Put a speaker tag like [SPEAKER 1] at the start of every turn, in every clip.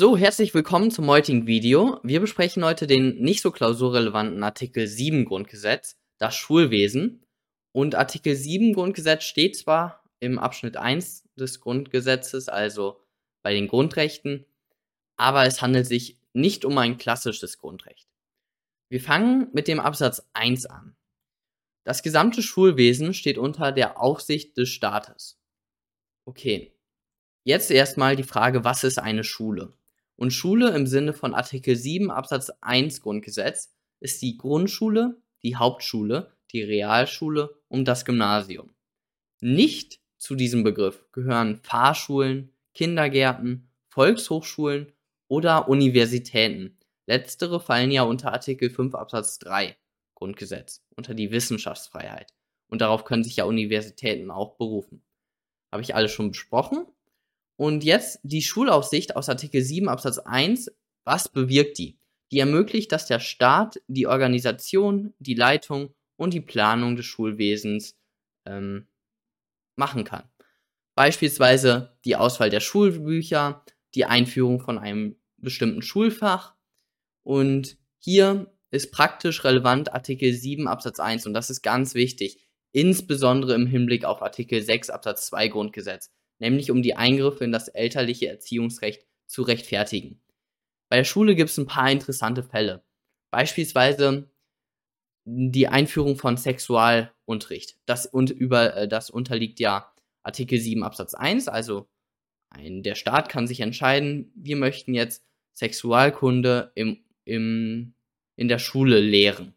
[SPEAKER 1] So, herzlich willkommen zum heutigen Video. Wir besprechen heute den nicht so klausurrelevanten Artikel 7 Grundgesetz, das Schulwesen. Und Artikel 7 Grundgesetz steht zwar im Abschnitt 1 des Grundgesetzes, also bei den Grundrechten, aber es handelt sich nicht um ein klassisches Grundrecht. Wir fangen mit dem Absatz 1 an. Das gesamte Schulwesen steht unter der Aufsicht des Staates. Okay, jetzt erstmal die Frage, was ist eine Schule? Und Schule im Sinne von Artikel 7 Absatz 1 Grundgesetz ist die Grundschule, die Hauptschule, die Realschule und das Gymnasium. Nicht zu diesem Begriff gehören Fahrschulen, Kindergärten, Volkshochschulen oder Universitäten. Letztere fallen ja unter Artikel 5 Absatz 3 Grundgesetz, unter die Wissenschaftsfreiheit. Und darauf können sich ja Universitäten auch berufen. Habe ich alles schon besprochen. Und jetzt die Schulaufsicht aus Artikel 7 Absatz 1. Was bewirkt die? Die ermöglicht, dass der Staat die Organisation, die Leitung und die Planung des Schulwesens ähm, machen kann. Beispielsweise die Auswahl der Schulbücher, die Einführung von einem bestimmten Schulfach. Und hier ist praktisch relevant Artikel 7 Absatz 1 und das ist ganz wichtig, insbesondere im Hinblick auf Artikel 6 Absatz 2 Grundgesetz, nämlich um die Eingriffe in das elterliche Erziehungsrecht zu rechtfertigen. Bei der Schule gibt es ein paar interessante Fälle. Beispielsweise die Einführung von Sexualunterricht. Das, und über, äh, das unterliegt ja Artikel 7 Absatz 1, also ein, der Staat kann sich entscheiden, wir möchten jetzt Sexualkunde im, im, in der Schule lehren.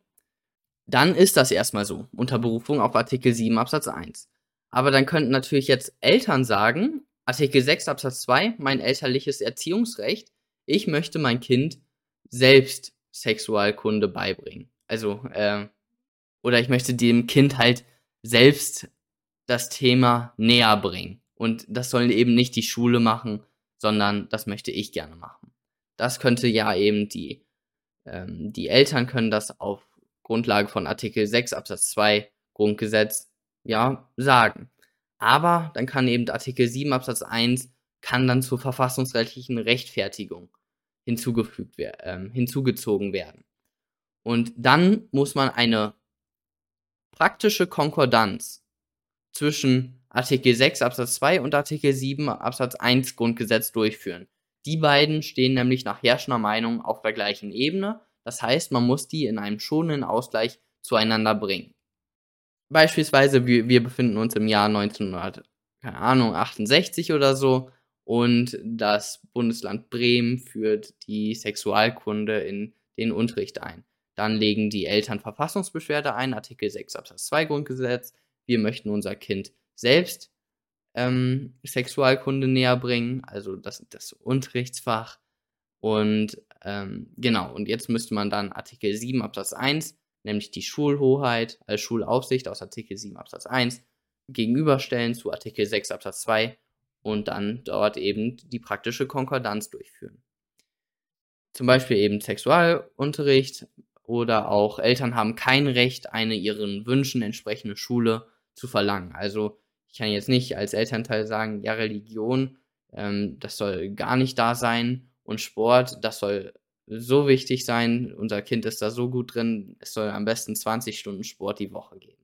[SPEAKER 1] Dann ist das erstmal so, unter Berufung auf Artikel 7 Absatz 1. Aber dann könnten natürlich jetzt Eltern sagen, Artikel 6 Absatz 2, mein elterliches Erziehungsrecht, ich möchte mein Kind selbst Sexualkunde beibringen. Also, äh, oder ich möchte dem Kind halt selbst das Thema näher bringen. Und das sollen eben nicht die Schule machen, sondern das möchte ich gerne machen. Das könnte ja eben die, ähm, die Eltern können das auf Grundlage von Artikel 6 Absatz 2 Grundgesetz ja sagen. Aber dann kann eben Artikel 7 Absatz 1 kann dann zur verfassungsrechtlichen Rechtfertigung hinzugefügt äh, hinzugezogen werden. Und dann muss man eine praktische Konkordanz zwischen Artikel 6 Absatz 2 und Artikel 7 Absatz 1 Grundgesetz durchführen. Die beiden stehen nämlich nach herrschender Meinung auf der gleichen Ebene. Das heißt, man muss die in einem schonenden Ausgleich zueinander bringen. Beispielsweise, wir, wir befinden uns im Jahr 1968 oder so und das Bundesland Bremen führt die Sexualkunde in den Unterricht ein. Dann legen die Eltern Verfassungsbeschwerde ein, Artikel 6 Absatz 2 Grundgesetz. Wir möchten unser Kind selbst ähm, Sexualkunde näher bringen, also das, das Unterrichtsfach. Und ähm, genau, und jetzt müsste man dann Artikel 7 Absatz 1, nämlich die Schulhoheit als Schulaufsicht aus Artikel 7 Absatz 1, gegenüberstellen zu Artikel 6 Absatz 2 und dann dort eben die praktische Konkordanz durchführen. Zum Beispiel eben Sexualunterricht oder auch Eltern haben kein Recht, eine ihren Wünschen entsprechende Schule zu verlangen. Also ich kann jetzt nicht als Elternteil sagen, ja, Religion, ähm, das soll gar nicht da sein und Sport, das soll so wichtig sein, unser Kind ist da so gut drin, es soll am besten 20 Stunden Sport die Woche geben.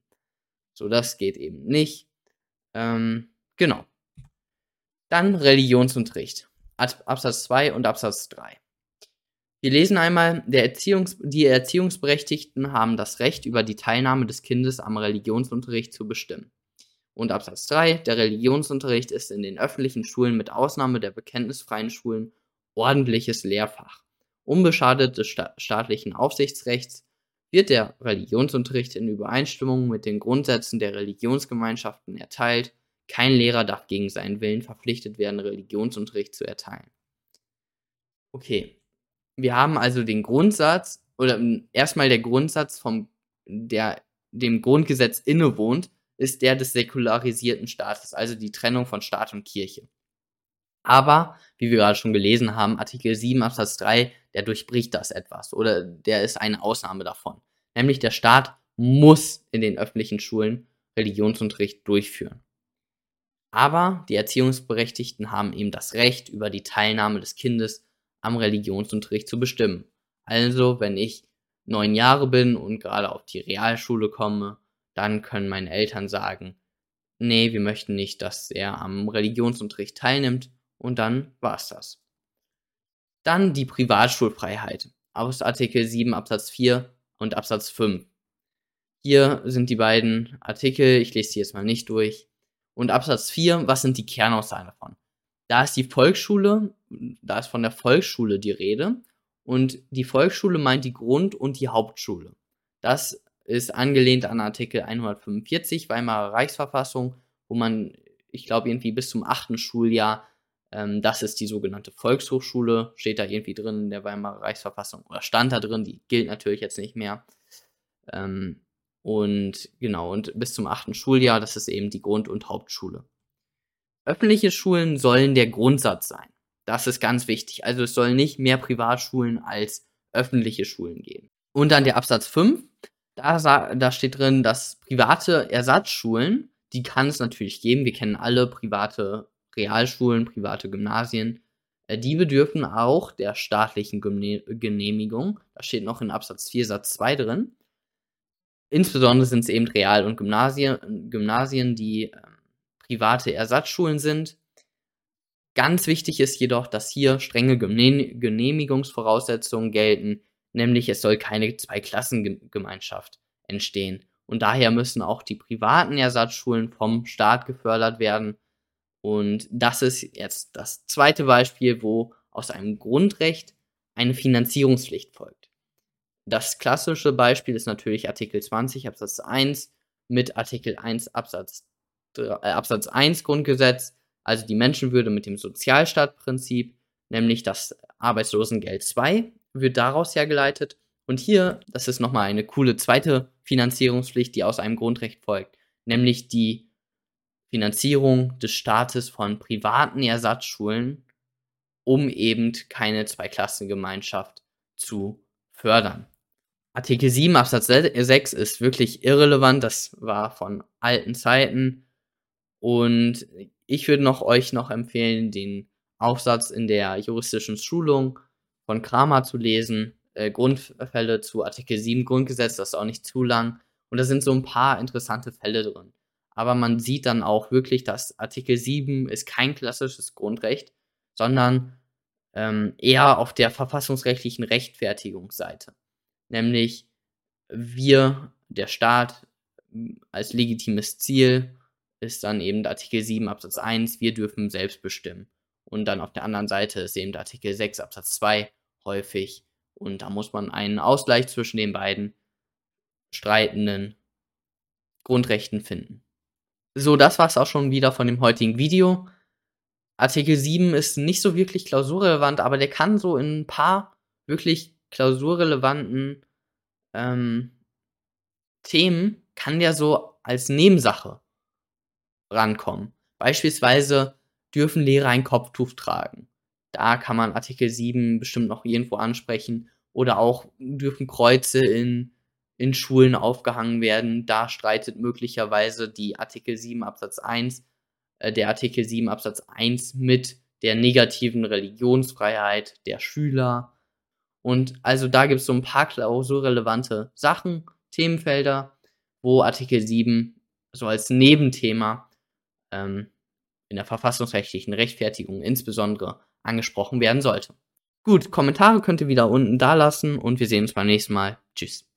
[SPEAKER 1] So, das geht eben nicht. Ähm, genau. Dann Religionsunterricht. Absatz 2 und Absatz 3. Wir lesen einmal, Erziehungs die Erziehungsberechtigten haben das Recht, über die Teilnahme des Kindes am Religionsunterricht zu bestimmen. Und Absatz 3, der Religionsunterricht ist in den öffentlichen Schulen mit Ausnahme der bekenntnisfreien Schulen ordentliches Lehrfach. Unbeschadet des sta staatlichen Aufsichtsrechts wird der Religionsunterricht in Übereinstimmung mit den Grundsätzen der Religionsgemeinschaften erteilt. Kein Lehrer darf gegen seinen Willen verpflichtet werden, Religionsunterricht zu erteilen. Okay, wir haben also den Grundsatz, oder erstmal der Grundsatz vom, der dem Grundgesetz innewohnt, ist der des säkularisierten Staates, also die Trennung von Staat und Kirche. Aber, wie wir gerade schon gelesen haben, Artikel 7 Absatz 3, der durchbricht das etwas oder der ist eine Ausnahme davon. Nämlich der Staat muss in den öffentlichen Schulen Religionsunterricht durchführen. Aber die Erziehungsberechtigten haben eben das Recht, über die Teilnahme des Kindes am Religionsunterricht zu bestimmen. Also, wenn ich neun Jahre bin und gerade auf die Realschule komme, dann können meine Eltern sagen, nee, wir möchten nicht, dass er am Religionsunterricht teilnimmt und dann war's das. Dann die Privatschulfreiheit aus Artikel 7 Absatz 4 und Absatz 5. Hier sind die beiden Artikel, ich lese die jetzt mal nicht durch. Und Absatz 4, was sind die Kernaussagen davon? Da ist die Volksschule, da ist von der Volksschule die Rede. Und die Volksschule meint die Grund- und die Hauptschule. Das ist angelehnt an Artikel 145 Weimarer Reichsverfassung, wo man, ich glaube, irgendwie bis zum achten Schuljahr ähm, das ist die sogenannte Volkshochschule, steht da irgendwie drin in der Weimarer Reichsverfassung oder stand da drin, die gilt natürlich jetzt nicht mehr. Ähm, und genau, und bis zum achten Schuljahr, das ist eben die Grund- und Hauptschule. Öffentliche Schulen sollen der Grundsatz sein. Das ist ganz wichtig. Also es soll nicht mehr Privatschulen als öffentliche Schulen geben. Und dann der Absatz 5, da, da steht drin, dass private Ersatzschulen, die kann es natürlich geben. Wir kennen alle private Realschulen, private Gymnasien, äh, die bedürfen auch der staatlichen Genehmigung. Da steht noch in Absatz 4 Satz 2 drin. Insbesondere sind es eben Real- und Gymnasien, Gymnasien die äh, private Ersatzschulen sind. Ganz wichtig ist jedoch, dass hier strenge Genehmigungsvoraussetzungen gelten, nämlich es soll keine Zweiklassengemeinschaft entstehen. Und daher müssen auch die privaten Ersatzschulen vom Staat gefördert werden und das ist jetzt das zweite Beispiel, wo aus einem Grundrecht eine Finanzierungspflicht folgt. Das klassische Beispiel ist natürlich Artikel 20 Absatz 1 mit Artikel 1 Absatz, äh, Absatz 1 Grundgesetz, also die Menschenwürde mit dem Sozialstaatprinzip, nämlich das Arbeitslosengeld 2 wird daraus hergeleitet. Und hier, das ist nochmal eine coole zweite Finanzierungspflicht, die aus einem Grundrecht folgt, nämlich die Finanzierung des Staates von privaten Ersatzschulen, um eben keine Zweiklassengemeinschaft zu fördern. Artikel 7 Absatz 6 ist wirklich irrelevant, das war von alten Zeiten. Und ich würde noch euch noch empfehlen, den Aufsatz in der juristischen Schulung von Kramer zu lesen, äh, Grundfälle zu Artikel 7 Grundgesetz, das ist auch nicht zu lang. Und da sind so ein paar interessante Fälle drin aber man sieht dann auch wirklich, dass Artikel 7 ist kein klassisches Grundrecht, sondern ähm, eher auf der verfassungsrechtlichen Rechtfertigungsseite. Nämlich wir, der Staat, als legitimes Ziel ist dann eben Artikel 7 Absatz 1, wir dürfen selbst bestimmen. Und dann auf der anderen Seite ist eben Artikel 6 Absatz 2 häufig. Und da muss man einen Ausgleich zwischen den beiden streitenden Grundrechten finden. So, das war es auch schon wieder von dem heutigen Video. Artikel 7 ist nicht so wirklich klausurrelevant, aber der kann so in ein paar wirklich klausurrelevanten ähm, Themen, kann der so als Nebensache rankommen. Beispielsweise dürfen Lehrer ein Kopftuch tragen. Da kann man Artikel 7 bestimmt noch irgendwo ansprechen. Oder auch dürfen Kreuze in in Schulen aufgehangen werden. Da streitet möglicherweise die Artikel 7 Absatz 1, äh, der Artikel 7 Absatz 1 mit der negativen Religionsfreiheit der Schüler. Und also da gibt es so ein paar klausurrelevante Sachen, Themenfelder, wo Artikel 7 so als Nebenthema ähm, in der verfassungsrechtlichen Rechtfertigung insbesondere angesprochen werden sollte. Gut, Kommentare könnt ihr wieder unten da lassen und wir sehen uns beim nächsten Mal. Tschüss.